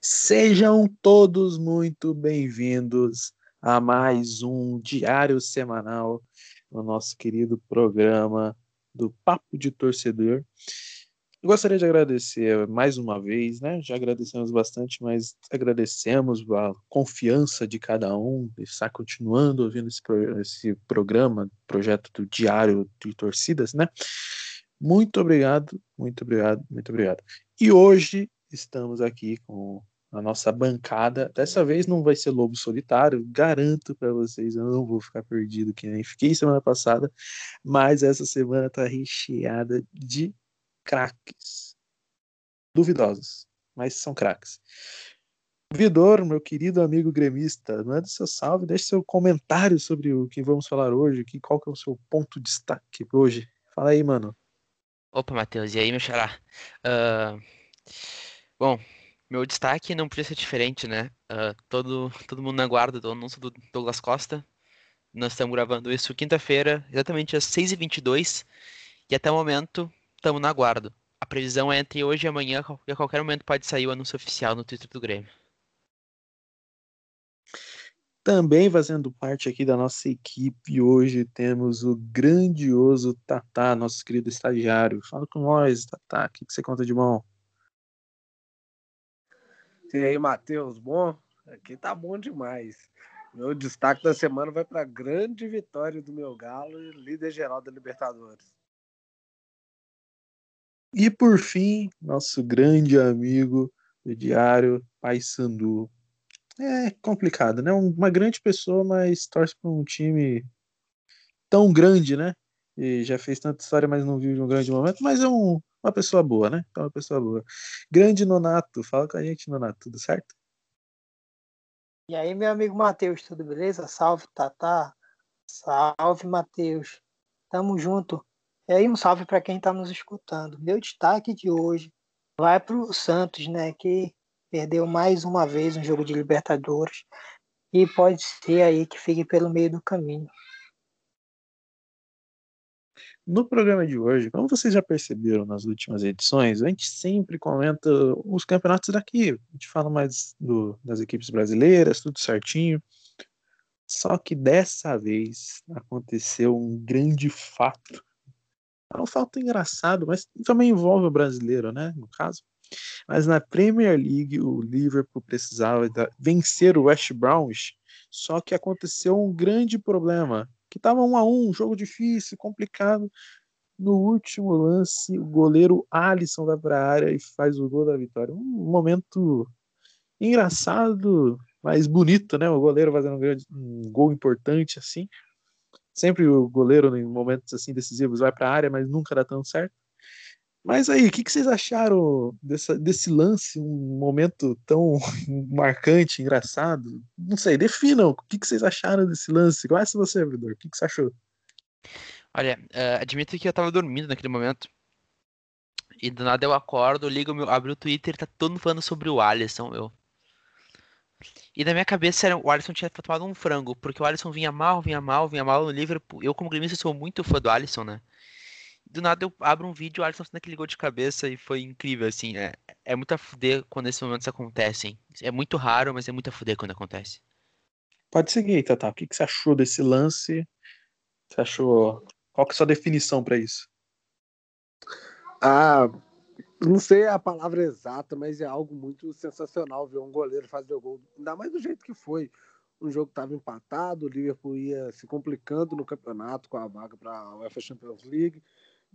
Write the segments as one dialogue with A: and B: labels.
A: Sejam todos muito bem-vindos a mais um diário semanal no nosso querido programa do Papo de Torcedor. Gostaria de agradecer mais uma vez, né? Já agradecemos bastante, mas agradecemos a confiança de cada um de estar continuando ouvindo esse, esse programa, projeto do Diário de Torcidas, né? Muito obrigado, muito obrigado, muito obrigado. E hoje estamos aqui com a nossa bancada. Dessa vez não vai ser Lobo Solitário, garanto para vocês, eu não vou ficar perdido que nem fiquei semana passada, mas essa semana tá recheada de craques. Duvidosos, mas são craques. Vidor, meu querido amigo gremista, manda seu salve, deixe seu comentário sobre o que vamos falar hoje, que, qual que é o seu ponto de destaque hoje. Fala aí, mano.
B: Opa, Matheus, e aí, meu xará? Uh, bom, meu destaque não podia ser diferente, né? Uh, todo, todo mundo na guarda do anúncio do Douglas Costa. Nós estamos gravando isso quinta-feira, exatamente às 6h22, e até o momento estamos na guarda. A previsão é entre hoje e amanhã, e a qualquer momento pode sair o anúncio oficial no Twitter do Grêmio.
A: Também fazendo parte aqui da nossa equipe, hoje temos o grandioso Tatá, nosso querido estagiário. Fala com nós, Tatá, o que, que você conta de bom?
C: E aí, Matheus, bom? Aqui tá bom demais. Meu destaque da semana vai para a grande vitória do meu Galo, líder geral da Libertadores.
A: E por fim, nosso grande amigo do diário Paysandu. É complicado, né? Uma grande pessoa, mas torce para um time tão grande, né? E já fez tanta história, mas não vive um grande momento, mas é um, uma pessoa boa, né? É uma pessoa boa. Grande Nonato, fala com a gente, Nonato, tudo certo?
D: E aí, meu amigo Matheus, tudo beleza? Salve, Tatá. Salve, Matheus. Tamo junto. E aí, um salve para quem está nos escutando. Meu destaque de hoje vai para o Santos, né, que perdeu mais uma vez um jogo de Libertadores e pode ser aí que fique pelo meio do caminho.
A: No programa de hoje, como vocês já perceberam nas últimas edições, a gente sempre comenta os campeonatos daqui. A gente fala mais do, das equipes brasileiras, tudo certinho. Só que dessa vez aconteceu um grande fato é um fato engraçado, mas também envolve o brasileiro, né? No caso. Mas na Premier League, o Liverpool precisava vencer o West Browns, só que aconteceu um grande problema, que estava um a um, jogo difícil, complicado. No último lance, o goleiro Alisson vai para a área e faz o gol da vitória. Um momento engraçado, mas bonito, né? O goleiro fazendo um, grande, um gol importante assim. Sempre o goleiro, em momentos assim decisivos, vai para a área, mas nunca dá tão certo. Mas aí, o que, que, vocês acharam dessa, desse lance, um momento tão marcante, engraçado? Não sei, definam o que, que vocês acharam desse lance. Começa você, Vidor, o que, que você achou?
B: Olha, uh, admito que eu tava dormindo naquele momento. E do nada eu acordo, ligo, meu, abro o Twitter, tá todo mundo falando sobre o Alisson, meu. E na minha cabeça era, o Alisson tinha tomado um frango, porque o Alisson vinha mal, vinha mal, vinha mal no Liverpool. Eu, como gremista, sou muito fã do Alisson, né? Do nada eu abro um vídeo, o Alisson aquele gol de cabeça e foi incrível, assim. É, é muito a fuder quando esses momentos acontecem. É muito raro, mas é muito a fuder quando acontece.
A: Pode seguir, Tata. O que, que você achou desse lance? Você achou. Qual que é a sua definição para isso?
C: Ah, não sei a palavra exata, mas é algo muito sensacional ver um goleiro fazer o gol, ainda mais do jeito que foi. Um jogo estava empatado, o Liverpool ia se complicando no campeonato com a vaga para a UEFA Champions League.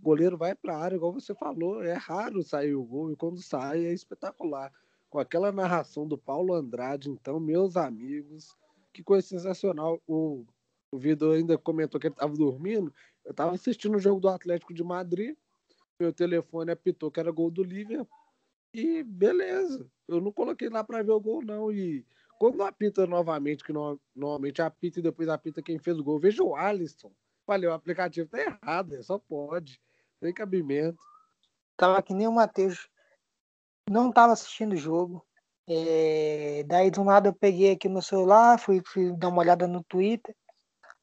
C: O goleiro vai para a área, igual você falou, é raro sair o gol e quando sai é espetacular. Com aquela narração do Paulo Andrade, então, meus amigos, que coisa sensacional. O, o Vitor ainda comentou que ele estava dormindo. Eu estava assistindo o jogo do Atlético de Madrid meu telefone apitou que era gol do Liverpool. E beleza, eu não coloquei lá para ver o gol, não. E quando apita novamente, que normalmente apita e depois apita quem fez o gol, veja o Alisson. Falei, o aplicativo tá errado, só pode. Tem cabimento.
D: Tava que nem o Matheus. Não tava assistindo o jogo. É... Daí do nada eu peguei aqui meu celular, fui, fui dar uma olhada no Twitter.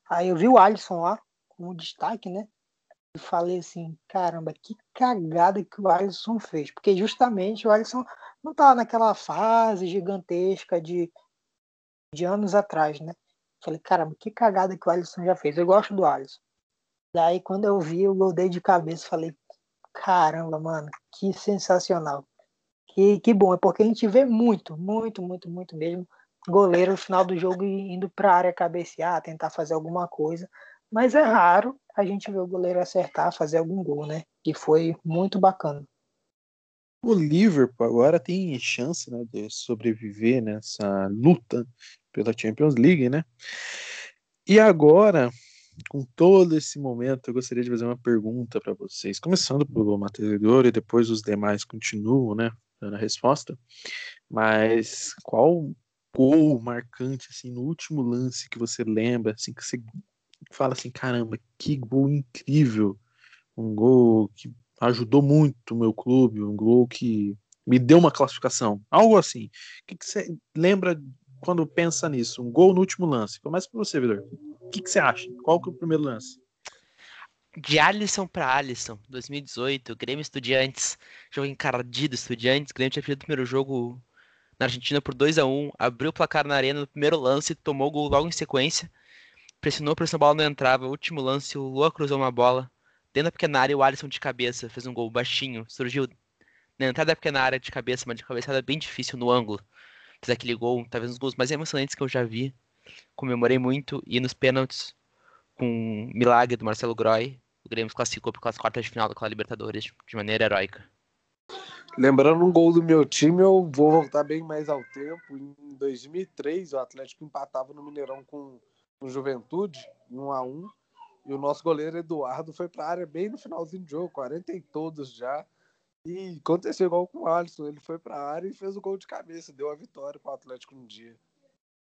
D: Aí eu vi o Alisson lá, como destaque, né? e falei assim, caramba, que cagada que o Alisson fez. Porque justamente o Alisson não tá naquela fase gigantesca de, de anos atrás, né? Falei, caramba, que cagada que o Alisson já fez. Eu gosto do Alisson. Daí, quando eu vi, eu dei de cabeça falei, caramba, mano, que sensacional. Que, que bom, é porque a gente vê muito, muito, muito, muito mesmo goleiro no final do jogo indo para a área cabecear, tentar fazer alguma coisa. Mas é raro a gente ver o goleiro acertar, fazer algum gol, né? E foi muito bacana.
A: O Liverpool agora tem chance né, de sobreviver nessa luta pela Champions League, né? E agora, com todo esse momento, eu gostaria de fazer uma pergunta para vocês, começando pelo Matheus e depois os demais continuam, né, dando a resposta. Mas qual gol marcante assim no último lance que você lembra, assim que você fala assim, caramba, que gol incrível, um gol que ajudou muito o meu clube, um gol que me deu uma classificação, algo assim. O que, que você lembra quando pensa nisso? Um gol no último lance. Começa por você, Vidor. O que, você acha? Qual que é o primeiro lance?
B: De Alisson para Alisson, 2018, Grêmio Estudiantes, jogo encardido Estudiantes, Grêmio tinha feito o primeiro jogo na Argentina por 2 a 1 abriu o placar na arena no primeiro lance, tomou o gol logo em sequência, pressionou, pressionou, a bola não entrava, último lance, o Lua cruzou uma bola, dentro da pequena área, o Alisson de cabeça fez um gol baixinho, surgiu na entrada da pequena área de cabeça, mas de cabeçada bem difícil no ângulo, fez aquele gol, talvez um dos gols mais emocionantes que eu já vi, comemorei muito, e nos pênaltis, com um milagre do Marcelo Groy, o Grêmio classificou para as quartas de final da Libertadores de maneira heróica.
C: Lembrando um gol do meu time, eu vou voltar bem mais ao tempo. Em 2003, o Atlético empatava no Mineirão com o Juventude, 1 a 1 E o nosso goleiro Eduardo foi para a área bem no finalzinho do jogo, 40 e todos já. E aconteceu igual com o Alisson, ele foi para a área e fez o gol de cabeça, deu a vitória para o Atlético no dia.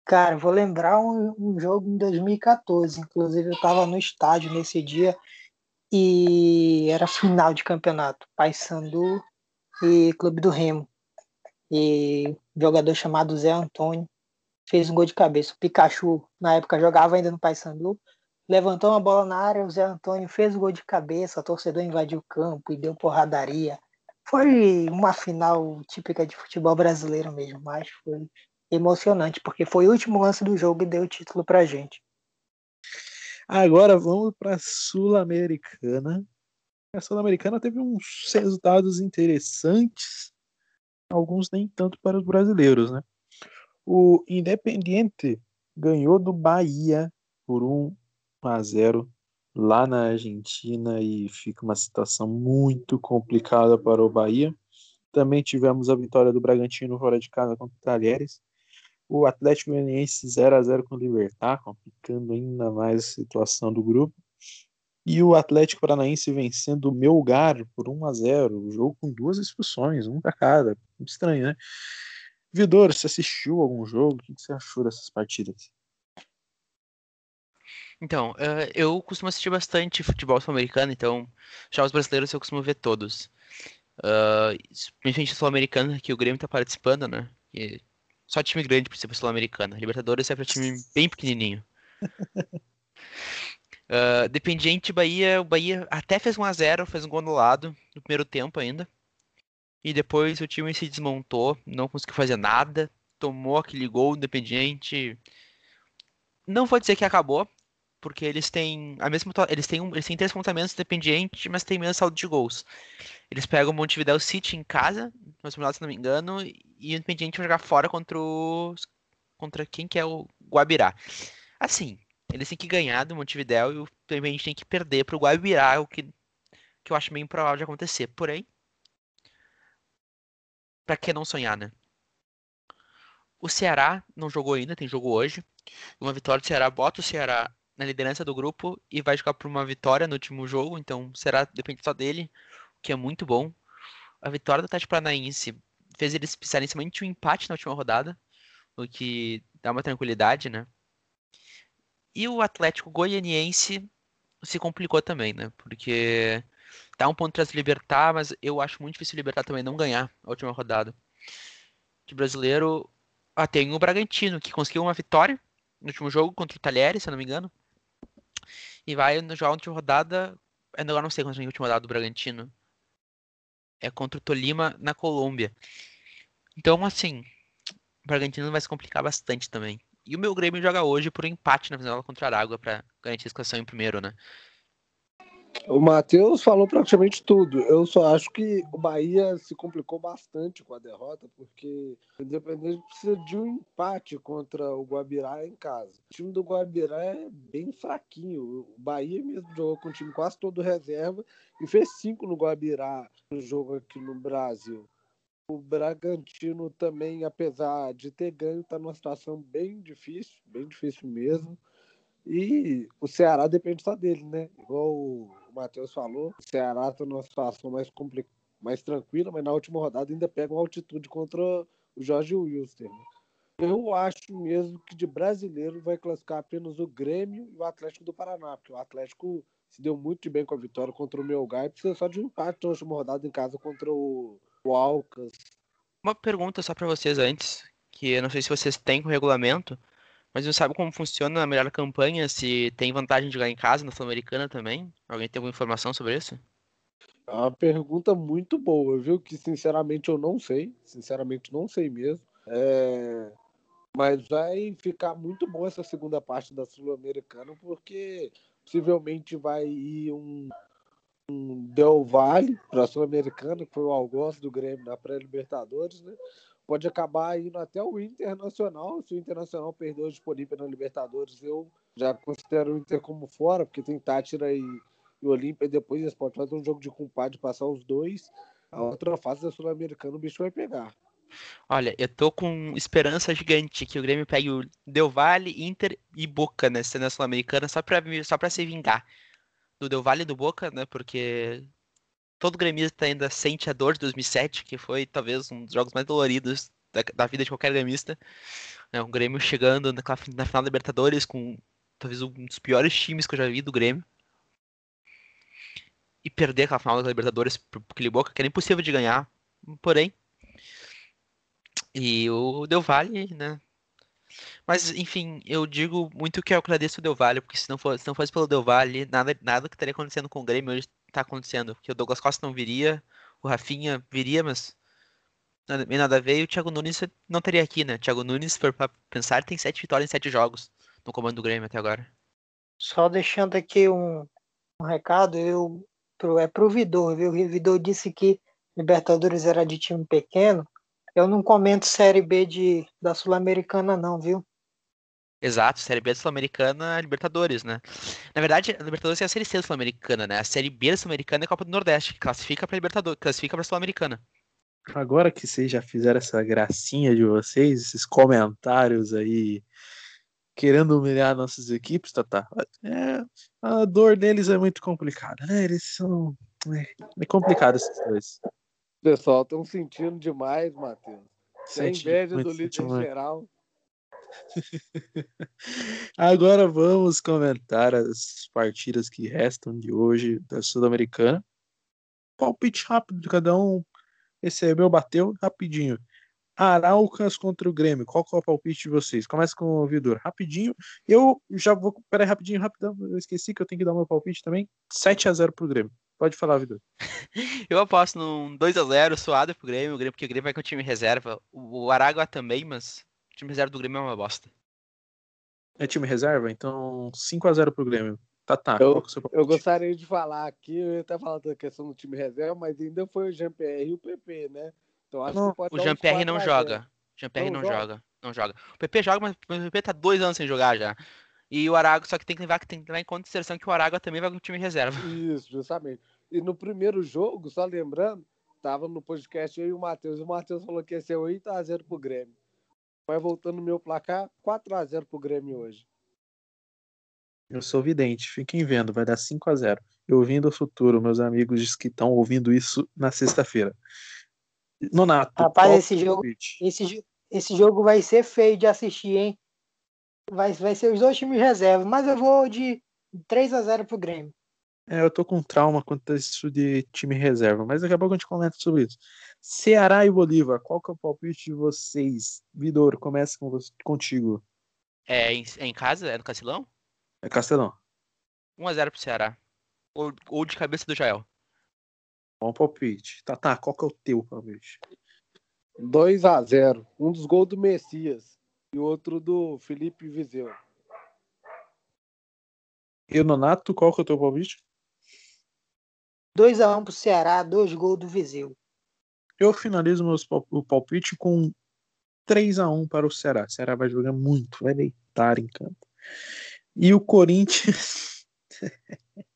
D: Cara, vou lembrar um, um, jogo em 2014, inclusive eu estava no estádio nesse dia e era final de campeonato, Paysandu e Clube do Remo. E um jogador chamado Zé Antônio fez um gol de cabeça. O Pikachu, na época, jogava ainda no Paysandu, levantou uma bola na área, o Zé Antônio fez o gol de cabeça, o torcedor invadiu o campo e deu porradaria. Foi uma final típica de futebol brasileiro mesmo, mas foi emocionante, porque foi o último lance do jogo e deu o título pra gente.
A: Agora vamos para a Sul-Americana, a Sul-Americana teve uns resultados interessantes, alguns nem tanto para os brasileiros, né? O Independiente ganhou do Bahia por 1 a 0 lá na Argentina e fica uma situação muito complicada para o Bahia. Também tivemos a vitória do Bragantino fora de casa contra o Talheres. O Atlético Goianiense 0 a 0 com o Libertar, complicando ainda mais a situação do grupo. E o Atlético Paranaense vencendo o Melgar por 1 a 0 o jogo com duas expulsões, um para cada. Estranho, né? Vidor, você assistiu algum jogo? O que você achou dessas partidas?
B: Então, uh, eu costumo assistir bastante futebol sul-americano, então já os brasileiros eu costumo ver todos. Uh, principalmente sul-americano, que o Grêmio tá participando, né? E só time grande precisa sul-americana. Libertadores é para time bem pequenininho. Uh, Dependiente Bahia, o Bahia até fez 1x0, fez um gol no lado no primeiro tempo ainda. E depois o time se desmontou, não conseguiu fazer nada, tomou aquele gol Independiente. Não vou dizer que acabou, porque eles têm a mesma eles têm, um, eles têm três pontuamentos Independiente, mas tem menos saldo de gols. Eles pegam o Montevideo City em casa, no se não me engano, e o Independiente vai jogar fora contra o contra quem que é o Guabirá. Assim, eles têm que ganhar do Montevideo e o Independente tem que perder para o Guabirá, o que, que eu acho meio improvável de acontecer. Porém, para que não sonhar, né? O Ceará não jogou ainda, tem jogo hoje. Uma vitória do Ceará bota o Ceará na liderança do grupo e vai jogar por uma vitória no último jogo, então será depende só dele, o que é muito bom. A vitória do Tati Paranaense fez eles pisarem somente um empate na última rodada, o que dá uma tranquilidade, né? E o Atlético Goianiense se complicou também, né? Porque tá um ponto atrás do Libertar, mas eu acho muito difícil o Libertar também não ganhar a última rodada. De brasileiro, ah, tem o Bragantino, que conseguiu uma vitória no último jogo contra o Talheres, se eu não me engano. E vai jogar a última rodada. Agora não sei quando é a última rodada do Bragantino. É contra o Tolima na Colômbia. Então, assim, o Bragantino vai se complicar bastante também. E o meu Grêmio joga hoje por um empate na final contra a Aragua para garantir a classificação em primeiro, né?
C: O Matheus falou praticamente tudo. Eu só acho que o Bahia se complicou bastante com a derrota, porque o Independente precisa de um empate contra o Guabirá em casa. O time do Guabirá é bem fraquinho. O Bahia mesmo jogou com o time quase todo reserva e fez cinco no Guabirá no jogo aqui no Brasil. O Bragantino também, apesar de ter ganho, está numa situação bem difícil, bem difícil mesmo. E o Ceará depende só dele, né? Igual o Matheus falou, o Ceará está numa situação mais, mais tranquila, mas na última rodada ainda pega uma altitude contra o Jorge Wilster. Né? Eu acho mesmo que de brasileiro vai classificar apenas o Grêmio e o Atlético do Paraná, porque o Atlético se deu muito bem com a vitória contra o Melgar e precisa só de um empate na última rodada em casa contra o, o Alcas.
B: Uma pergunta só para vocês antes, que eu não sei se vocês têm com o regulamento, mas não sabe como funciona a melhor campanha, se tem vantagem de jogar em casa na Sul-Americana também? Alguém tem alguma informação sobre isso?
C: É uma pergunta muito boa, viu? Que sinceramente eu não sei. Sinceramente não sei mesmo. É... Mas vai ficar muito bom essa segunda parte da Sul-Americana, porque possivelmente vai ir um, um Del Valle para a Sul-Americana, que foi o algoz do Grêmio na pré-Libertadores, né? Pode acabar indo até o Internacional. Se o Internacional perder o Olímpia na Libertadores, eu já considero o Inter como fora, porque tem Tátira e, e Olímpia, e depois eles podem fazer um jogo de compadre, passar os dois. A outra fase da Sul-Americana o bicho vai pegar.
B: Olha, eu tô com esperança gigante que o Grêmio pegue o Del Valle, Inter e Boca nessa né, Sul-Americana só pra, só pra se vingar do Del Valle e do Boca, né? Porque todo gremista ainda sente a dor de 2007, que foi talvez um dos jogos mais doloridos da, da vida de qualquer gremista. É um Grêmio chegando na, na final da Libertadores com talvez um dos piores times que eu já vi do Grêmio. E perder aquela final da Libertadores pro aquele Boca, que era impossível de ganhar. Porém. E o Del Valle, né? Mas, enfim, eu digo muito que eu agradeço o Del Valle, porque se não fosse, se não fosse pelo Del Valle, nada, nada que estaria acontecendo com o Grêmio hoje tá acontecendo. Que o Douglas Costa não viria, o Rafinha viria, mas nada, nada a ver, e o Thiago Nunes não teria aqui, né? O Thiago Nunes, se for pra pensar, tem sete vitórias em sete jogos no comando do Grêmio até agora.
D: Só deixando aqui um, um recado, eu pro, é pro Vidor, viu? O Vidor disse que Libertadores era de time pequeno. Eu não comento Série B de, da Sul-Americana, não, viu?
B: Exato, Série B da Sul-Americana, Libertadores, né? Na verdade, a Libertadores é a Série C da Sul-Americana, né? A Série B da Sul-Americana é a Copa do Nordeste, que classifica para Libertadores, classifica para Sul-Americana.
A: Agora que vocês já fizeram essa gracinha de vocês, esses comentários aí querendo humilhar nossas equipes, tá, tá. É, a dor deles é muito complicada, né? Eles são é, é complicado esses dois.
C: O pessoal estão sentindo demais, Matheus. Tem inveja do líder geral.
A: Agora vamos comentar as partidas que restam de hoje da Sul-Americana. Palpite rápido de cada um. Recebeu, bateu, rapidinho. Araucas contra o Grêmio. Qual é o palpite de vocês? Começa com o ouvidor. Rapidinho. Eu já vou. Peraí, rapidinho, rapidão. Eu esqueci que eu tenho que dar meu palpite também. 7 a 0 pro Grêmio. Pode falar, Vidor.
B: eu aposto num 2 a 0 suado pro Grêmio, porque o Grêmio vai com o time reserva. O Aragua também, mas time reserva do Grêmio é uma bosta.
A: É time reserva? Então 5x0 pro Grêmio. Tá, tá.
C: Eu, eu gostaria de falar aqui, eu ia até falar da questão do time reserva, mas ainda foi o Jean-Pierre e o PP, né?
B: Então acho não, que pode O Jean-Pierre não joga. O Jean-Pierre não, não joga. joga. Não joga. O PP joga, mas o PP tá dois anos sem jogar já. E o Arago, só que tem que levar, tem que levar em consideração que o Arago também vai com o time reserva.
C: Isso, justamente. E no primeiro jogo, só lembrando, tava no podcast eu e o Matheus. O Matheus falou que ia ser 8x0 pro Grêmio. Vai voltando no meu placar, 4 a 0 pro Grêmio hoje.
A: Eu sou vidente, fiquem vendo, vai dar 5 a 0 Eu ouvindo o futuro, meus amigos que estão ouvindo isso na sexta-feira. Nonato.
D: Rapaz, esse jogo, esse, esse jogo vai ser feio de assistir, hein? Vai, vai ser os dois times reserva, mas eu vou de 3 a 0 pro Grêmio.
A: É, eu tô com trauma quanto a isso de time reserva, mas daqui a pouco a gente comenta sobre isso. Ceará e Bolívar, qual que é o palpite de vocês? Vidor, começa com você, contigo.
B: É em, é em casa? É no Castelão?
A: É Castelão.
B: 1x0 pro Ceará. Ou, ou de cabeça do Jael.
A: Bom palpite. Tá, tá, qual que é o teu palpite?
C: 2 a 0 Um dos gols do Messias e o outro do Felipe Vizeu.
A: E o Nonato, qual que é o teu palpite?
D: 2x1 pro Ceará, dois gols do Viseu.
A: Eu finalizo meus pal- o palpite com 3 a 1 para o Ceará. O Ceará vai jogar muito, vai deitar em campo. E o Corinthians.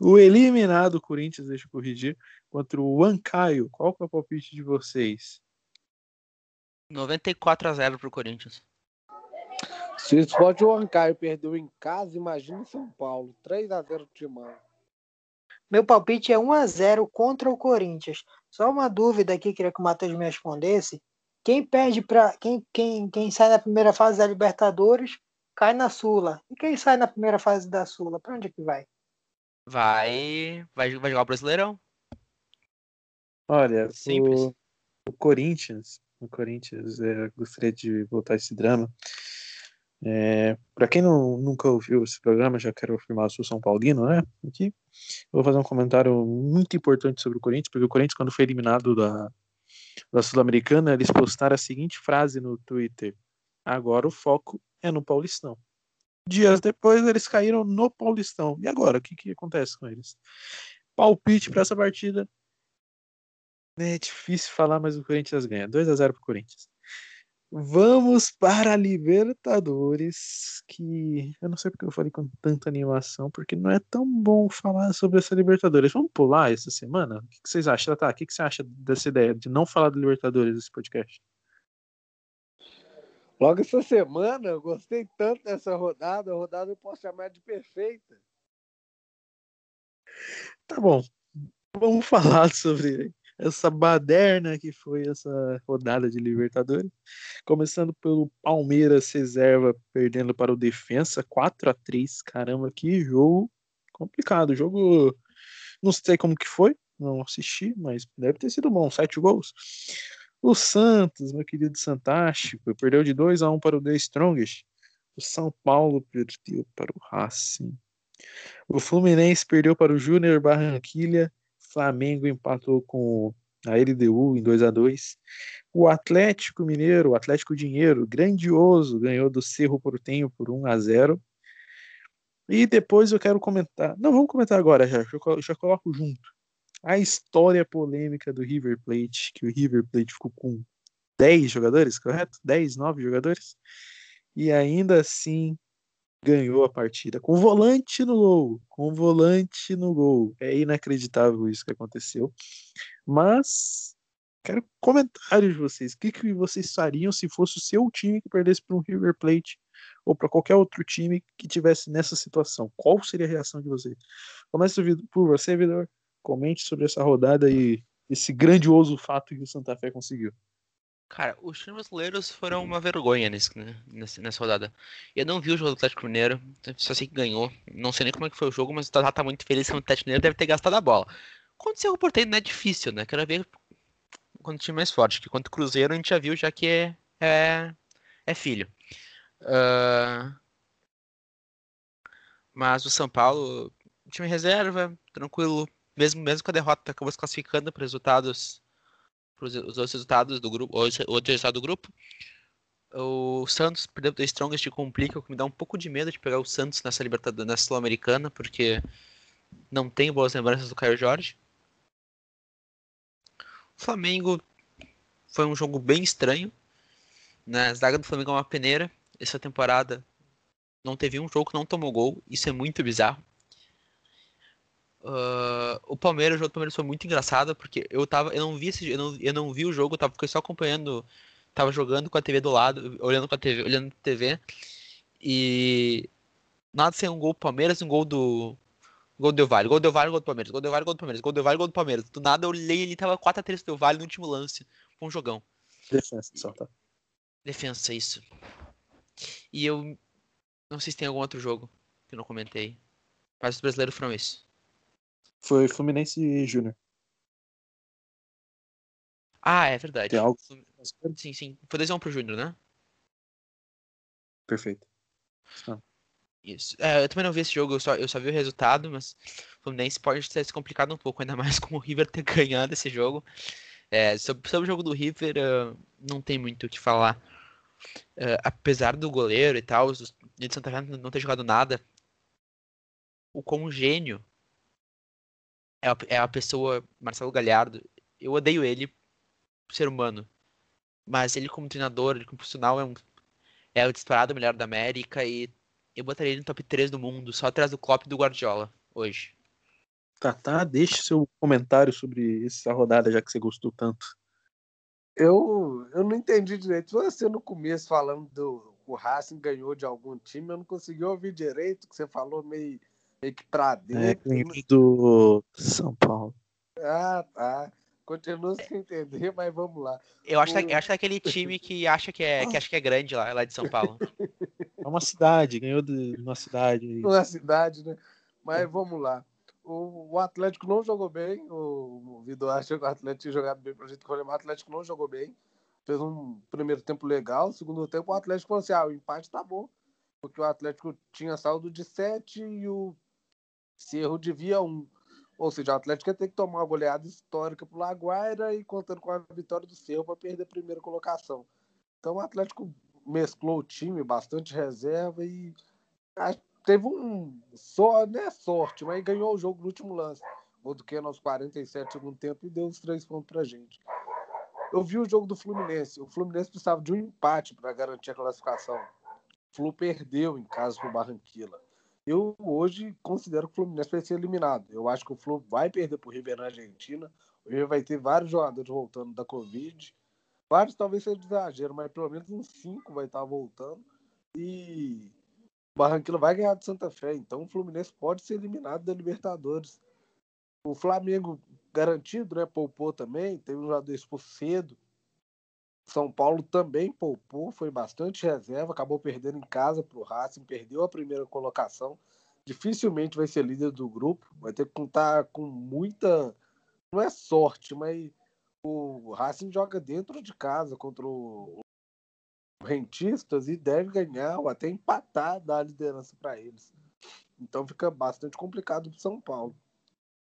A: o eliminado Corinthians, deixa eu corrigir, contra o Ancaio. Qual que é o palpite de vocês?
B: 94 a 0 pro Corinthians.
C: Se o Sport Huancaio perdeu em casa, imagina São Paulo. 3 a 0 Timão.
D: Meu palpite é 1x0 contra o Corinthians. Só uma dúvida aqui, queria que o Matheus me respondesse. Quem perde para quem, quem, quem sai na primeira fase da Libertadores cai na Sula. E quem sai na primeira fase da Sula, para onde é que vai?
B: Vai, vai, vai jogar o Brasileirão.
A: Olha,
B: Simples.
A: o, o Corinthians, o Corinthians, é, eu gostaria de voltar a esse drama. É, para quem não, nunca ouviu esse programa, já quero afirmar, sou São Paulino, né? Aqui, vou fazer um comentário muito importante sobre o Corinthians, porque o Corinthians, quando foi eliminado da, da Sul-Americana, eles postaram a seguinte frase no Twitter: Agora o foco é no Paulistão. Dias depois, eles caíram no Paulistão. E agora, o que, que acontece com eles? Palpite para essa partida. É difícil falar, mas o Corinthians ganha. 2 a 0 pro Corinthians. Vamos para a Libertadores, que eu não sei porque eu falei com tanta animação, porque não é tão bom falar sobre essa Libertadores. Vamos pular essa semana? O que vocês acham? Tá, o que que você acha dessa ideia de não falar da Libertadores nesse podcast?
C: Logo essa semana, eu gostei tanto dessa rodada. A rodada eu posso chamar de perfeita.
A: Tá bom. Vamos falar sobre essa baderna que foi essa rodada de Libertadores. Começando pelo Palmeiras reserva perdendo para o Defensa 4 a 3 Caramba, que jogo complicado. Jogo não sei como que foi, não assisti, mas deve ter sido bom, sete gols. O Santos, meu querido Santástico, perdeu de 2 a 1 para o The Strongest. O São Paulo perdeu para o Racing. O Fluminense perdeu para o Júnior Barranquilha. Flamengo empatou com a LDU em 2 a 2 O Atlético Mineiro, o Atlético Dinheiro, grandioso, ganhou do Cerro Portenho por 1 a 0 E depois eu quero comentar. Não, vamos comentar agora já, já, colo- já coloco junto. A história polêmica do River Plate, que o River Plate ficou com 10 jogadores, correto? 10, 9 jogadores. E ainda assim ganhou a partida com volante no gol, com volante no gol. É inacreditável isso que aconteceu. Mas quero comentários de vocês. O que, que vocês fariam se fosse o seu time que perdesse para um River Plate ou para qualquer outro time que tivesse nessa situação? Qual seria a reação de vocês? Começa por você, Vidor. Comente sobre essa rodada e esse grandioso fato que o Santa Fé conseguiu.
B: Cara, os times brasileiros foram uma vergonha nesse, né, nesse- nessa rodada. Eu não vi o jogo do Atlético Mineiro, só sei que ganhou. Não sei nem como é que foi o jogo, mas o Tata tá muito feliz que o Atlético Mineiro deve ter gastado a bola. Quando você Porteiro não é difícil, né? Quero ver quando o time é mais forte. Que quanto o Cruzeiro a gente já viu já que é, é, é filho. Ah, mas o São Paulo, time reserva, tranquilo. Mesmo, mesmo com a derrota, acabou se classificando para resultados os outros resultados do grupo, os outros resultados do grupo. O Santos perdeu do Strongest complica, o que me dá um pouco de medo de pegar o Santos nessa Libertadores, nessa Sul-Americana, porque não tenho boas lembranças do Caio Jorge. O Flamengo foi um jogo bem estranho. Né? A zaga do Flamengo é uma peneira. Essa temporada não teve um jogo que não tomou gol. Isso é muito bizarro. Ah, o Palmeiras, o jogo do Palmeiras foi muito engraçado, porque eu tava. Eu não vi esse, eu não, eu não vi o jogo, eu tava fiquei só acompanhando. Tava jogando com a TV do lado, olhando com a TV, olhando pra TV. E nada sem um gol do Palmeiras, um gol do. Gol do Del Valle, gol do Del Valle, gol do Palmeiras, gol do Del Valle, gol do Palmeiras, gol do Del Valle, gol do Palmeiras. Do nada eu olhei ele tava 4x3 do Del Valle no último lance. Foi um jogão.
A: Defesa só, tá?
B: Defensa, isso. E eu não sei se tem algum outro jogo que eu não comentei. Mas os brasileiros foram esses.
A: Foi Fluminense e Júnior.
B: Ah, é verdade.
A: Tem algo?
B: Sim, sim. Foi 2x1 pro Júnior, né?
A: Perfeito.
B: Isso. É, eu também não vi esse jogo, eu só, eu só vi o resultado, mas o Fluminense pode ter se complicado um pouco, ainda mais com o River ter ganhado esse jogo. É, sobre, sobre o jogo do River, uh, não tem muito o que falar. Uh, apesar do goleiro e tal, os de Santa Fé não ter jogado nada, o como gênio é a, é a pessoa, Marcelo Galhardo. Eu odeio ele, ser humano. Mas ele como treinador, ele como profissional, é, um, é o disparado melhor da América e eu botaria ele no top 3 do mundo, só atrás do Klopp e do Guardiola, hoje.
A: Tá, tá. Deixe seu comentário sobre essa rodada, já que você gostou tanto.
C: Eu, eu não entendi direito. Você no começo falando do o Racing ganhou de algum time, eu não consegui ouvir direito, que você falou meio, meio que pra é, dentro.
A: É, do São Paulo.
C: Ah, tá. Continuo sem entender, mas vamos lá.
B: Eu acho, o... que, acho que é aquele time que acha que é, que acha que é grande lá, lá de São Paulo.
A: É uma cidade, ganhou de uma cidade.
C: Uma cidade, né? Mas vamos lá. O, o Atlético não jogou bem. O, o Vitor acha que o Atlético tinha jogado bem pra gente escolher, mas o Atlético não jogou bem. Fez um primeiro tempo legal. Segundo tempo, o Atlético falou assim: ah, o empate tá bom. Porque o Atlético tinha saldo de 7 e o Cerro devia 1. Um. Ou seja, o Atlético ia ter que tomar uma goleada histórica pro Laguaira e contando com a vitória do Cerro para perder a primeira colocação. Então o Atlético mesclou o time, bastante reserva e teve um só, né, sorte, mas ganhou o jogo no último lance. O do Keno aos 47 segundo tempo e deu os três pontos pra gente. Eu vi o jogo do Fluminense. O Fluminense precisava de um empate para garantir a classificação. O Flu perdeu em casa pro Barranquilla. Eu hoje considero que o Fluminense vai ser eliminado. Eu acho que o Flu vai perder pro River na Argentina. O River vai ter vários jogadores voltando da Covid. Vários talvez seja exagero, mas pelo menos uns cinco vai estar voltando. E o Barranquilla vai ganhar de Santa Fé. Então o Fluminense pode ser eliminado da Libertadores. O Flamengo garantido, né? Poupou também. Teve um jogador expulso cedo. São Paulo também poupou, foi bastante reserva, acabou perdendo em casa para o Racing, perdeu a primeira colocação. Dificilmente vai ser líder do grupo, vai ter que contar com muita. Não é sorte, mas o Racing joga dentro de casa contra o Rentistas e deve ganhar ou até empatar da liderança para eles. Então fica bastante complicado para São Paulo.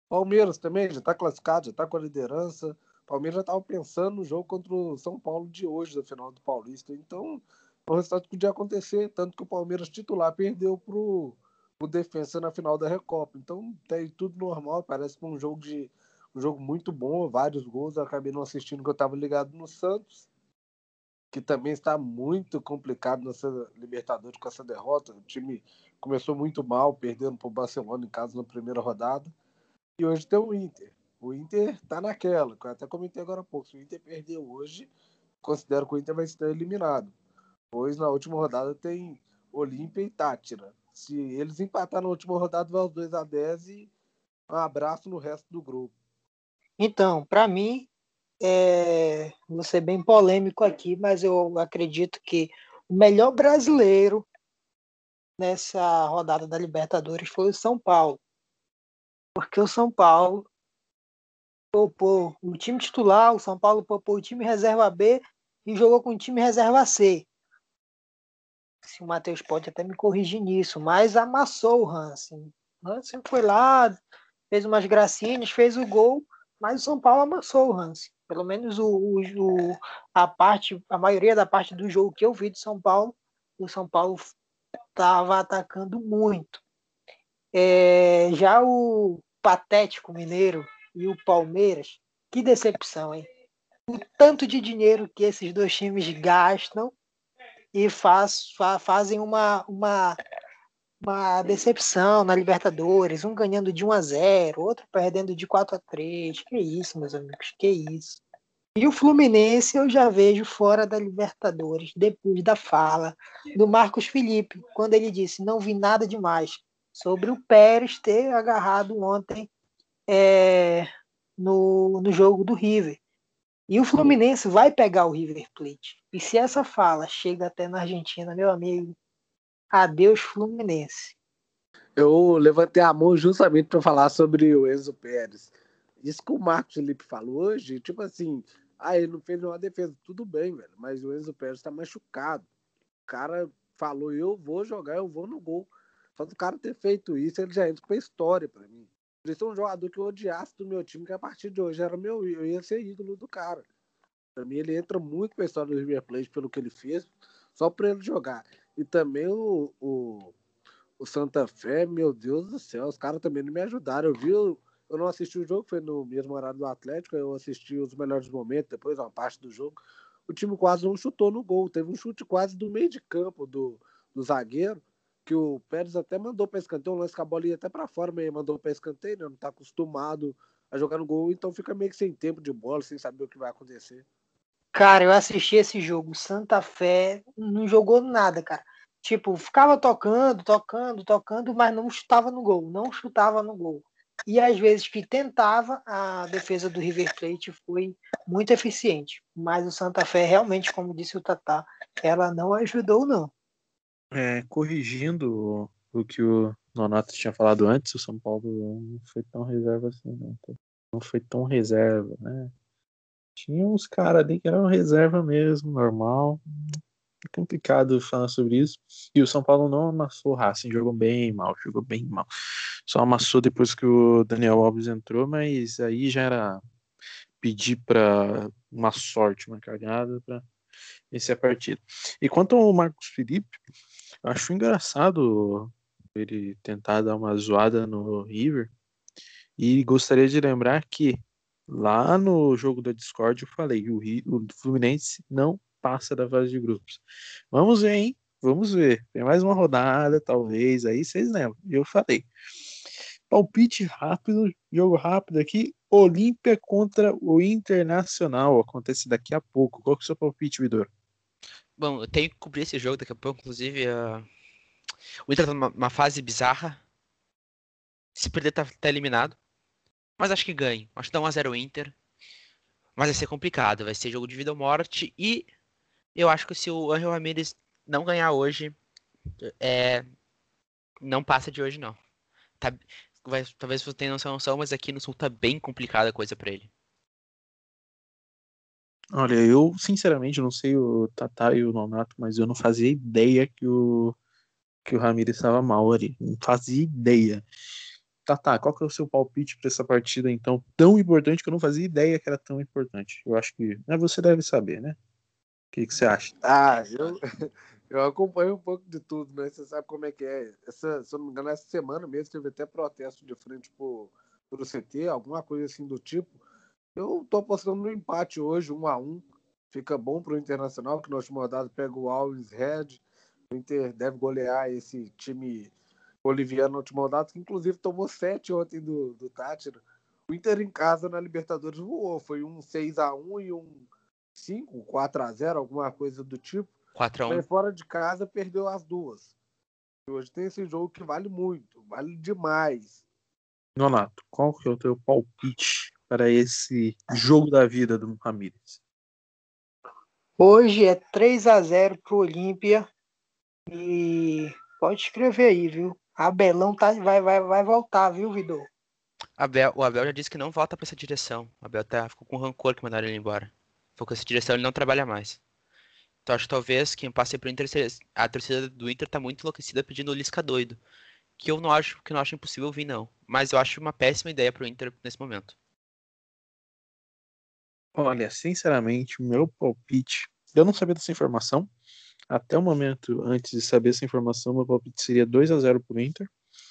C: Palmeiras também já está classificado, já está com a liderança. Palmeiras já estava pensando no jogo contra o São Paulo de hoje, da final do Paulista. Então, o resultado podia acontecer, tanto que o Palmeiras titular perdeu pro o defensa na final da Recopa. Então, tem tudo normal, parece que um jogo de um jogo muito bom, vários gols. Eu acabei não assistindo porque eu estava ligado no Santos, que também está muito complicado nessa Libertadores com essa derrota. O time começou muito mal, perdendo para o Barcelona em casa na primeira rodada. E hoje tem o Inter. O Inter está naquela, que eu até comentei agora há pouco. Se o Inter perdeu hoje, considero que o Inter vai estar eliminado. Pois na última rodada tem Olímpia e Tátira. Se eles empatar na última rodada, vai os 2 a 10 e um abraço no resto do grupo.
D: Então, para mim, é... vou ser bem polêmico aqui, mas eu acredito que o melhor brasileiro nessa rodada da Libertadores foi o São Paulo. Porque o São Paulo poupou o time titular, o São Paulo poupou o time reserva B e jogou com o time reserva C. Se o Matheus pode até me corrigir nisso, mas amassou o Hansen. O Hansen foi lá, fez umas gracinhas, fez o gol mas o São Paulo amassou o Hans. Pelo menos o, o, a parte, a maioria da parte do jogo que eu vi do São Paulo, o São Paulo estava atacando muito. É, já o patético Mineiro e o Palmeiras, que decepção, hein? O tanto de dinheiro que esses dois times gastam e faz, fazem uma, uma uma decepção na Libertadores, um ganhando de 1 a 0, outro perdendo de 4 a 3. Que isso, meus amigos, que isso. E o Fluminense eu já vejo fora da Libertadores, depois da fala do Marcos Felipe, quando ele disse: Não vi nada demais sobre o Pérez ter agarrado ontem é, no, no jogo do River. E o Fluminense vai pegar o River Plate. E se essa fala chega até na Argentina, meu amigo, Adeus Fluminense.
C: Eu levantei a mão justamente para falar sobre o Enzo Pérez. Isso que o Marcos Felipe falou hoje, tipo assim, ah, ele não fez nenhuma defesa. Tudo bem, velho, mas o Enzo Pérez está machucado. O cara falou, eu vou jogar, eu vou no gol. Só do cara ter feito isso, ele já entra pra história para mim. Esse é um jogador que eu odiasse do meu time, que a partir de hoje era meu, eu ia ser ídolo do cara. Pra mim, ele entra muito pra história do River Plate pelo que ele fez, só pra ele jogar. E também o, o, o Santa Fé, meu Deus do céu, os caras também não me ajudaram. Eu vi, eu não assisti o jogo, foi no mesmo horário do Atlético, eu assisti os melhores momentos, depois uma parte do jogo. O time quase não chutou no gol, teve um chute quase do meio de campo do, do zagueiro, que o Pérez até mandou para escanteio, um lance que a bola ia até para fora, mas mandou para escanteio, né? não está acostumado a jogar no gol, então fica meio que sem tempo de bola, sem saber o que vai acontecer.
D: Cara, eu assisti esse jogo. Santa Fé não jogou nada, cara. Tipo, ficava tocando, tocando, tocando, mas não chutava no gol. Não chutava no gol. E às vezes que tentava, a defesa do River Plate foi muito eficiente. Mas o Santa Fé, realmente, como disse o Tatá, ela não ajudou, não.
A: É, corrigindo o que o Nonato tinha falado antes, o São Paulo não foi tão reserva assim, não. Não foi tão reserva, né? Tinha uns caras ali que eram reserva mesmo, normal. É complicado falar sobre isso. E o São Paulo não amassou o Racing, jogou bem mal, jogou bem mal. Só amassou depois que o Daniel Alves entrou, mas aí já era pedir para uma sorte, uma cagada para vencer a partida. E quanto ao Marcos Felipe, acho engraçado ele tentar dar uma zoada no River. E gostaria de lembrar que Lá no jogo da Discord eu falei, o, o Fluminense não passa da fase de grupos. Vamos ver, hein? Vamos ver. Tem mais uma rodada, talvez, aí vocês lembram. Eu falei. Palpite rápido, jogo rápido aqui. Olímpia contra o Internacional. Acontece daqui a pouco. Qual que é o seu palpite, Vidor?
B: Bom, eu tenho que cobrir esse jogo daqui a pouco. Inclusive, uh... o Inter tá numa fase bizarra. Se perder, tá, tá eliminado. Mas acho que ganho. Acho que dá 1x0 Inter. Mas vai ser complicado. Vai ser jogo de vida ou morte. E eu acho que se o Angel Ramirez não ganhar hoje, é... não passa de hoje, não. Tá... Vai... Talvez você tenha noção, mas aqui no Sul tá bem complicada a coisa para ele.
A: Olha, eu sinceramente não sei o Tatá e o Nonato, mas eu não fazia ideia que o que o Ramirez estava mal ali. Não fazia ideia. Tá, tá, qual que é o seu palpite para essa partida, então, tão importante que eu não fazia ideia que era tão importante? Eu acho que né, você deve saber, né? O que, que você acha?
C: Ah, eu, eu acompanho um pouco de tudo, né? Você sabe como é que é. Essa, se eu não me engano, essa semana mesmo teve até protesto de frente pro, pro CT, alguma coisa assim do tipo. Eu tô apostando no empate hoje, um a um. Fica bom pro Internacional, que no último rodado pega o Alves Red. O Inter deve golear esse time boliviano último rodado, que inclusive tomou sete ontem do, do Tátira. O Inter em casa na Libertadores voou. Foi um 6x1 e um 5, 4x0, alguma coisa do tipo.
B: 4x1.
C: Mas fora de casa perdeu as duas. E hoje tem esse jogo que vale muito, vale demais.
A: Nonato, qual que é o teu palpite para esse jogo da vida do Ramírez?
D: Hoje é 3 a 0 pro Olímpia e pode escrever aí, viu? Abelão tá, vai, vai, vai voltar, viu, Vidor?
B: Abel, o Abel já disse que não volta para essa direção. O Abel tá, ficou com rancor que mandaram ele embora. Ficou com essa direção, ele não trabalha mais. Então acho que talvez quem passe pro Inter, a torcida do Inter tá muito enlouquecida pedindo o Lisca doido. Que eu não acho, que não acho impossível vir, não. Mas eu acho uma péssima ideia pro Inter nesse momento.
A: Olha, sinceramente, meu palpite. Eu não sabia dessa informação até o momento, antes de saber essa informação, meu palpite seria 2 a 0 para o Inter.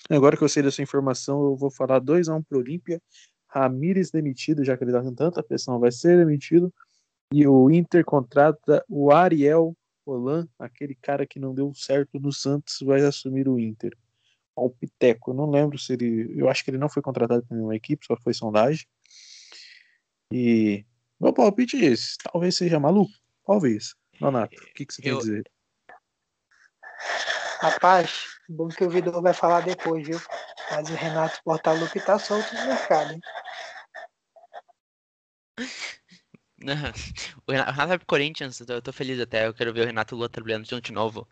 A: Agora que eu sei dessa informação, eu vou falar 2 a 1 para o Olímpia. Ramires demitido, já que ele está com tanta pressão, vai ser demitido. E o Inter contrata o Ariel Roland, aquele cara que não deu certo no Santos, vai assumir o Inter. O Piteco, eu não lembro se ele. Eu acho que ele não foi contratado por nenhuma equipe, só foi sondagem. E meu palpite é esse. Talvez seja maluco. Talvez. Nonato, o que, que você eu... tem a dizer?
D: Rapaz, bom que o Vidor vai falar depois, viu? Mas o Renato Portaluppi tá solto no mercado, hein?
B: o Renato vai pro Corinthians, eu tô feliz até. Eu quero ver o Renato Lula trabalhando junto de novo.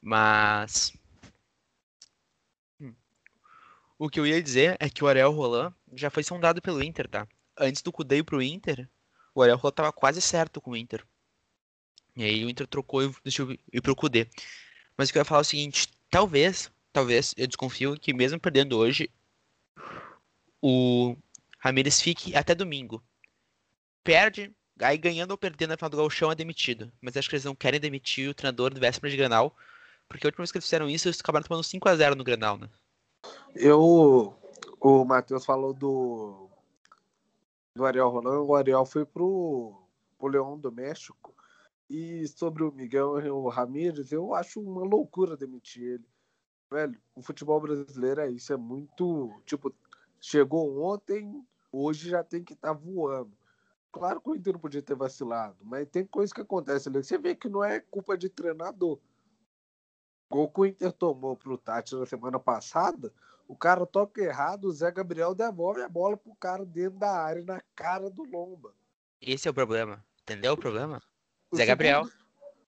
B: Mas. Hum, o que eu ia dizer é que o Ariel Roland já foi sondado pelo Inter, tá? Antes do Cudei pro Inter, o Ariel tava quase certo com o Inter. E aí o Inter trocou e deixou ir pro Kudê. Mas o que eu ia falar é o seguinte, talvez, talvez, eu desconfio que mesmo perdendo hoje, o Ramires fique até domingo. Perde, aí ganhando ou perdendo na final do Gauchão é demitido. Mas acho que eles não querem demitir o treinador do véspera de Granal, porque a última vez que eles fizeram isso, eles acabaram tomando 5x0 no Granal, né?
C: Eu. O Matheus falou do. Do Ariel Roland. O Ariel foi pro, pro Leão do México. E sobre o Miguel e o Ramírez, eu acho uma loucura demitir ele. Velho, o futebol brasileiro é isso, é muito. Tipo, chegou ontem, hoje já tem que estar tá voando. Claro que o Inter não podia ter vacilado, mas tem coisa que acontece ali. Você vê que não é culpa de treinador. O gol que o Inter tomou pro Tati na semana passada, o cara toca errado, o Zé Gabriel devolve a bola pro cara dentro da área, na cara do Lomba.
B: Esse é o problema. Entendeu o problema? O Zé segundo, Gabriel.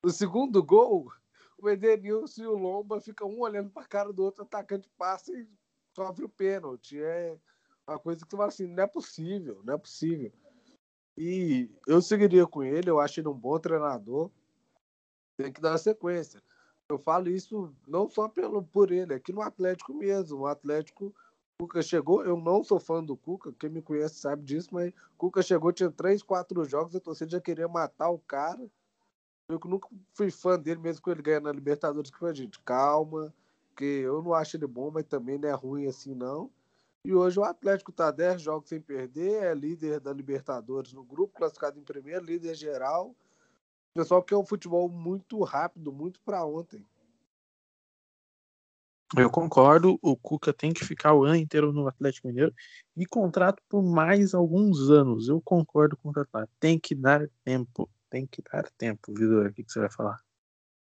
C: O segundo gol, o Edenilson e o Lomba ficam um olhando pra cara do outro, atacante passa e sofre o pênalti. É uma coisa que tu fala assim, não é possível, não é possível. E eu seguiria com ele, eu acho ele um bom treinador. Tem que dar sequência. Eu falo isso não só pelo, por ele, aqui no Atlético mesmo. O Atlético, o Cuca chegou, eu não sou fã do Cuca, quem me conhece sabe disso, mas o Cuca chegou, tinha três, quatro jogos, a torcida já queria matar o cara. Eu nunca fui fã dele, mesmo com ele ganhando na Libertadores, que foi, gente, calma, que eu não acho ele bom, mas também não é ruim assim, não. E hoje o Atlético está 10 jogos sem perder, é líder da Libertadores no grupo, classificado em primeiro, líder geral. Pessoal quer um futebol muito rápido, muito para ontem.
A: Eu concordo, o Cuca tem que ficar o ano inteiro no Atlético Mineiro e contrato por mais alguns anos. Eu concordo com o Tatá. Tem que dar tempo. Tem que dar tempo, Vidor. O que, que você vai falar?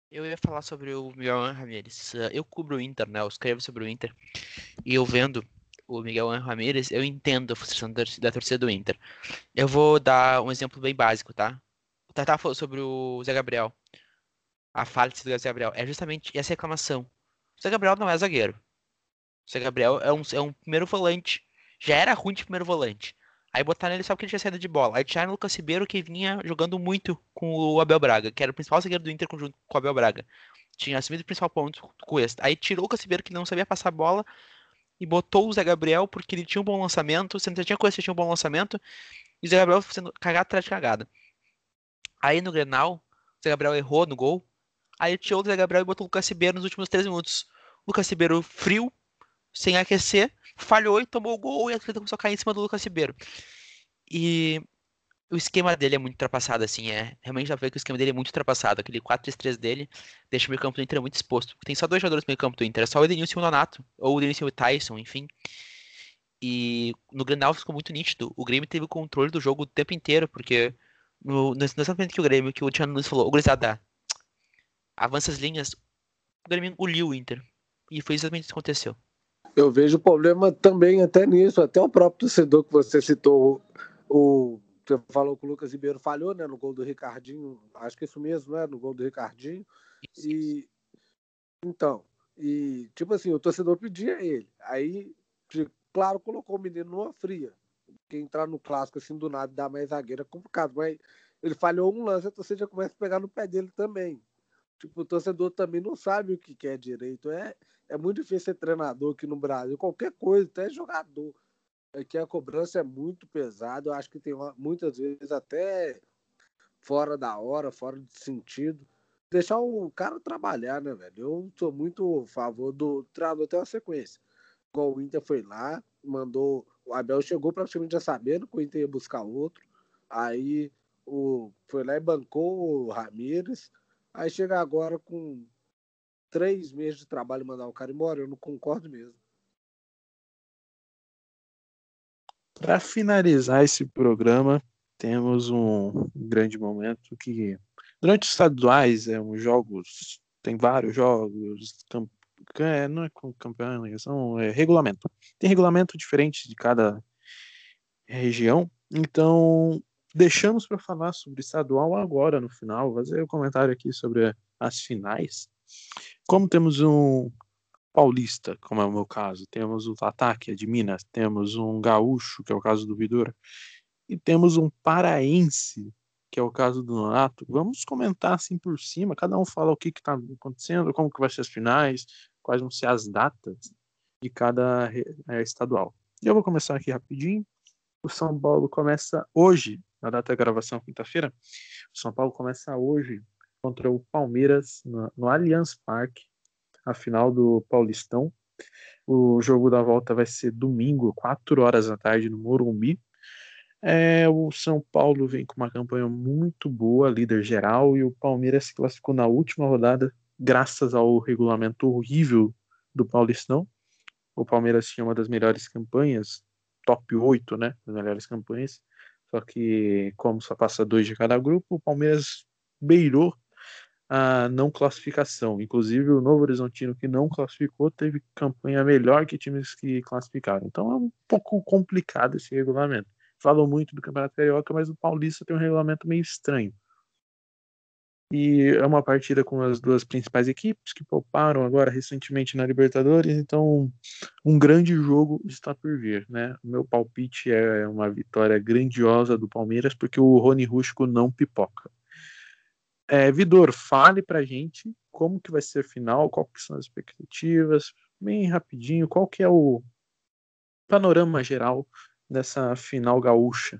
B: Eu ia falar sobre o Miguel Ramírez. Eu cubro o Inter, né? Eu escrevo sobre o Inter. E eu vendo o Miguel Ramírez, eu entendo a frustração da torcida do Inter. Eu vou dar um exemplo bem básico, tá? O Tata falou sobre o Zé Gabriel. A falha do Zé Gabriel. É justamente essa reclamação. O Zé Gabriel não é zagueiro. O Zé Gabriel é um, é um primeiro volante. Já era ruim de primeiro volante. Aí botaram ele só porque ele tinha saído de bola. Aí tiraram o Lucas Ribeiro, que vinha jogando muito com o Abel Braga, que era o principal zagueiro do Inter junto com o Abel Braga. Tinha assumido o principal ponto com Cuesta. Aí tirou o Lucas Ribeiro, que não sabia passar a bola, e botou o Zé Gabriel porque ele tinha um bom lançamento. Você não tinha coisa, tinha um bom lançamento. E o Zé Gabriel sendo cagado atrás de cagada. Aí no Grenal, o Zé Gabriel errou no gol. Aí tirou o Zé Gabriel e botou o Lucas Ribeiro nos últimos três minutos. O Lucas Ribeiro frio, sem aquecer, falhou e tomou o gol e a atleta começou a cair em cima do Lucas Ribeiro. E o esquema dele é muito ultrapassado, assim, é. Realmente dá pra ver que o esquema dele é muito ultrapassado. Aquele 4-3-3 dele deixa o meio campo do Inter muito exposto. Tem só dois jogadores no meio campo do Inter, é só o Edenilson e o Nonato, ou o Edenilson e o Tyson, enfim. E no Grenal ficou muito nítido. O Grêmio teve o controle do jogo o tempo inteiro, porque no, no momento que o Grêmio, que o Tiano Nunes falou, o Grisada, avança as linhas, o Grêmio engoliu o Inter. E foi exatamente isso que aconteceu.
C: Eu vejo problema também até nisso, até o próprio torcedor que você citou, o você falou que o Lucas Ribeiro falhou, né, no gol do Ricardinho, acho que é isso mesmo, né, no gol do Ricardinho. E então, e tipo assim, o torcedor pedia ele. Aí, claro, colocou o menino numa fria. Porque entrar no clássico assim do nada dar mais zagueiro é complicado, mas ele falhou um lance, a torcida já começa a pegar no pé dele também. Tipo, o torcedor também não sabe o que quer direito. É, é muito difícil ser treinador aqui no Brasil, qualquer coisa, até jogador é que a cobrança é muito pesada. Eu acho que tem muitas vezes até fora da hora, fora de sentido. Deixar o cara trabalhar, né, velho? Eu sou muito a favor do treinador ter uma sequência. Igual o Inter foi lá, mandou. O Abel chegou praticamente já sabendo que o Inter ia buscar outro. Aí o, foi lá e bancou o Ramires. Aí chega agora com três meses de trabalho mandar o cara embora. Eu não concordo mesmo.
A: Para finalizar esse programa, temos um grande momento que, durante os estaduais, é um jogos, tem vários jogos, é, não é campeão, são é, regulamento. Tem regulamento diferente de cada região, então deixamos para falar sobre estadual agora no final, fazer o um comentário aqui sobre as finais. Como temos um paulista, como é o meu caso, temos o Ataque de Minas, temos um gaúcho, que é o caso do Vidor, e temos um paraense, que é o caso do Nonato. Vamos comentar assim por cima, cada um fala o que está acontecendo, como que vai ser as finais, quais vão ser as datas de cada é, estadual. Eu vou começar aqui rapidinho. O São Paulo começa hoje, na data da gravação, quinta-feira. O São Paulo começa hoje contra o Palmeiras no, no Allianz Parque, a final do Paulistão. O jogo da volta vai ser domingo, 4 horas da tarde, no Morumbi. É, o São Paulo vem com uma campanha muito boa, líder geral, e o Palmeiras se classificou na última rodada, graças ao regulamento horrível do Paulistão. O Palmeiras tinha uma das melhores campanhas, top 8, né? Das melhores campanhas. Só que, como só passa dois de cada grupo, o Palmeiras beirou a não classificação. Inclusive, o Novo Horizontino, que não classificou, teve campanha melhor que times que classificaram. Então, é um pouco complicado esse regulamento. Falou muito do Campeonato Carioca, mas o Paulista tem um regulamento meio estranho. E é uma partida com as duas principais equipes que pouparam agora recentemente na Libertadores, então um grande jogo está por vir, né? O meu palpite é uma vitória grandiosa do Palmeiras, porque o Rony Rústico não pipoca. É, Vidor, fale pra gente como que vai ser a final, qual que são as expectativas, bem rapidinho, qual que é o panorama geral dessa final gaúcha?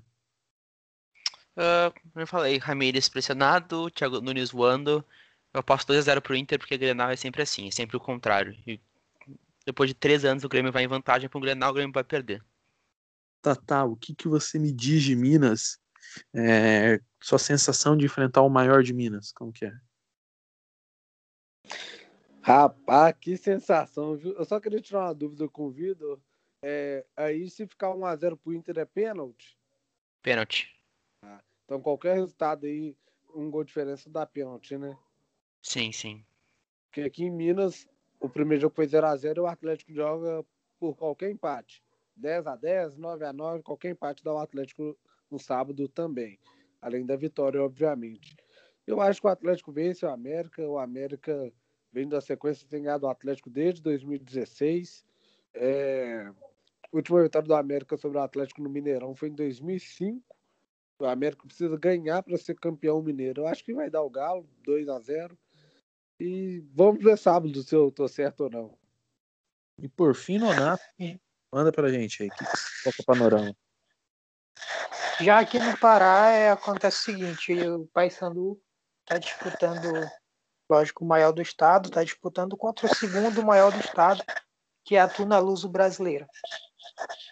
B: Uh, como eu falei, Ramírez pressionado, Thiago Nunes voando. Eu aposto 2x0 pro Inter, porque o Grenal é sempre assim, é sempre o contrário. E depois de três anos o Grêmio vai em vantagem pro Grenal, o Grêmio vai perder.
A: Tá, tá, o que, que você me diz de Minas é, sua sensação de enfrentar o maior de Minas, como que é?
C: Rapaz, que sensação, viu? Eu só queria tirar uma dúvida com o Vitor. É, aí, se ficar 1x0 pro Inter, é pênalti?
B: Pênalti.
C: Então, qualquer resultado aí, um gol de diferença dá pênalti, né?
B: Sim, sim.
C: Porque aqui em Minas, o primeiro jogo foi 0x0 e o Atlético joga por qualquer empate. 10x10, 9x9, qualquer empate dá o Atlético no sábado também. Além da vitória, obviamente. Eu acho que o Atlético vence o América. O América vem da sequência tem ganhado o Atlético desde 2016. É... A última vitória do América sobre o Atlético no Mineirão foi em 2005. O América precisa ganhar para ser campeão mineiro. Eu acho que vai dar o Galo, 2 a 0 E vamos ver sábado se eu tô certo ou não.
A: E por fim, Nonato, manda pra gente aí. Que, qual é o panorama?
D: Já aqui no Pará é, acontece o seguinte, o Paysandu está disputando, lógico, o maior do estado, está disputando contra o segundo maior do estado, que é a Tuna Luso Brasileira.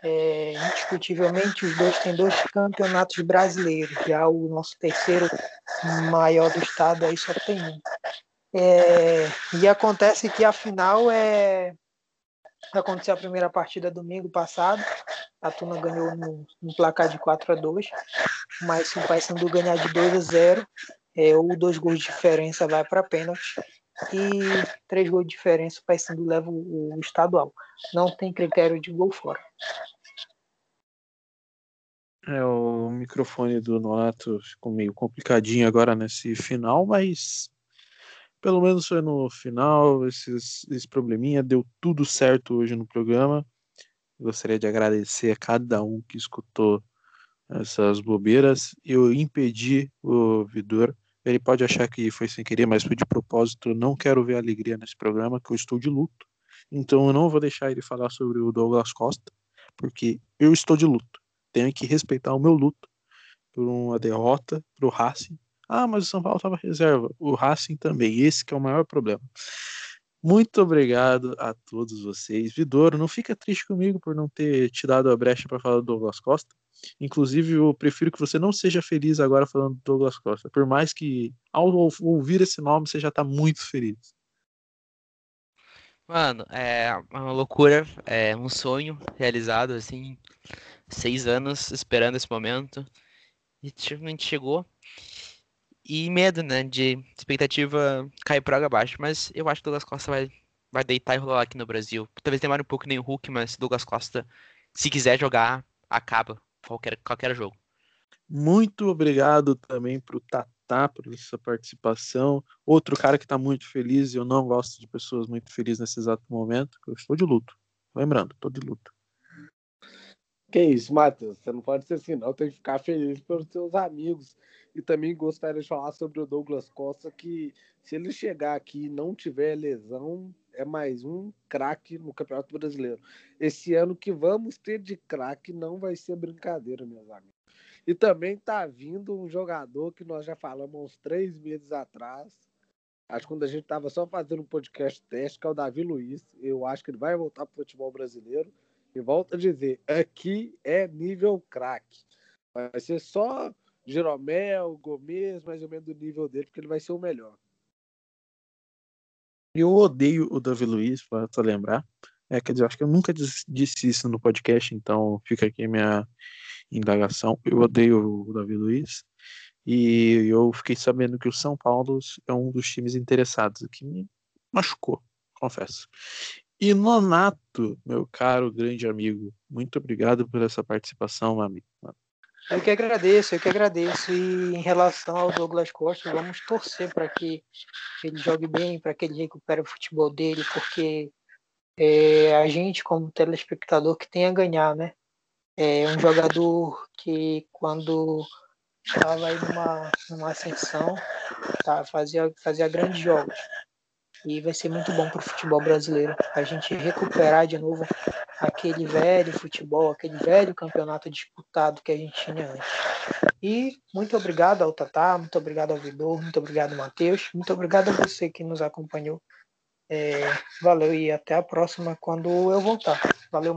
D: É, indiscutivelmente, os dois têm dois campeonatos brasileiros. Já o nosso terceiro maior do estado aí só tem um. É, e acontece que a final é aconteceu a primeira partida domingo passado a Tuna ganhou no, placar de 4 a 2 mas se o Paysandu ganhar de 2 a 0 é, ou dois gols de diferença vai para pênalti e três gols de diferença o Paysandu leva o, estadual. Não tem critério de gol fora.
A: É, o microfone do Nonato ficou meio complicadinho agora nesse final, mas pelo menos foi no final, esses, esse probleminha deu tudo certo hoje no programa. Gostaria de agradecer a cada um que escutou essas bobeiras. Eu impedi o Vidor. Ele pode achar que foi sem querer, mas foi de propósito. Eu não quero ver alegria nesse programa, que eu estou de luto. Então eu não vou deixar ele falar sobre o Douglas Costa, porque eu estou de luto. Tenho que respeitar o meu luto por uma derrota para o Racing. Ah, mas o São Paulo estava reserva. O Racing também. Esse que é o maior problema. Muito obrigado a todos vocês. Vidoro, não fica triste comigo por não ter te dado a brecha para falar do Douglas Costa. Inclusive, eu prefiro que você não seja feliz agora falando do Douglas Costa. Por mais que, ao ouvir esse nome, você já está muito feliz.
B: Mano, é uma loucura, é um sonho realizado, assim, seis anos esperando esse momento. E finalmente chegou. E medo, né? De expectativa cair por água abaixo. Mas eu acho que o Douglas Costa vai, vai deitar e rolar aqui no Brasil. Talvez demore um pouco nem o Hulk, mas Douglas Costa, se quiser jogar, acaba qualquer, qualquer jogo.
A: Muito obrigado também pro Tatá por essa participação. Outro cara que tá muito feliz, e eu não gosto de pessoas muito felizes nesse exato momento, eu estou de luto. Lembrando, estou de luto.
C: Que isso, Matheus? Você não pode ser assim, não. Tem que ficar feliz pelos seus amigos e também gostaria de falar sobre o Douglas Costa, que se ele chegar aqui e não tiver lesão, é mais um craque no Campeonato Brasileiro. Esse ano que vamos ter de craque não vai ser brincadeira, meus amigos. E também tá vindo um jogador que nós já falamos uns três meses atrás. Acho que quando a gente estava só fazendo um podcast teste, que é o Davi Luiz. Eu acho que ele vai voltar para o futebol brasileiro. E volto a dizer, aqui é nível craque. Vai ser só Jeromel, Gomes, mais ou menos do nível dele, porque ele vai ser o melhor.
A: Eu odeio o Davi Luiz, para lembrar. É, quer dizer, acho que eu nunca disse isso no podcast, então fica aqui a minha indagação. Eu odeio o Davi Luiz. E eu fiquei sabendo que o São Paulo é um dos times interessados, que me machucou, confesso. E Nonato, meu caro grande amigo, muito obrigado por essa participação, amigo.
D: Eu que agradeço, eu que agradeço. E em relação ao Douglas Costa, vamos torcer para que ele jogue bem, para que ele recupere o futebol dele, porque é, a gente, como telespectador, que tem a ganhar, né? É um jogador que, quando estava aí numa, numa ascensão, tá, fazia, fazia grandes jogos. E vai ser muito bom para o futebol brasileiro. A gente recuperar de novo aquele velho futebol, aquele velho campeonato disputado que a gente tinha antes. E muito obrigado ao Tatá, muito obrigado ao Vidor, muito obrigado, Matheus, muito obrigado a você que nos acompanhou. É, valeu e até a próxima quando eu voltar. Valeu.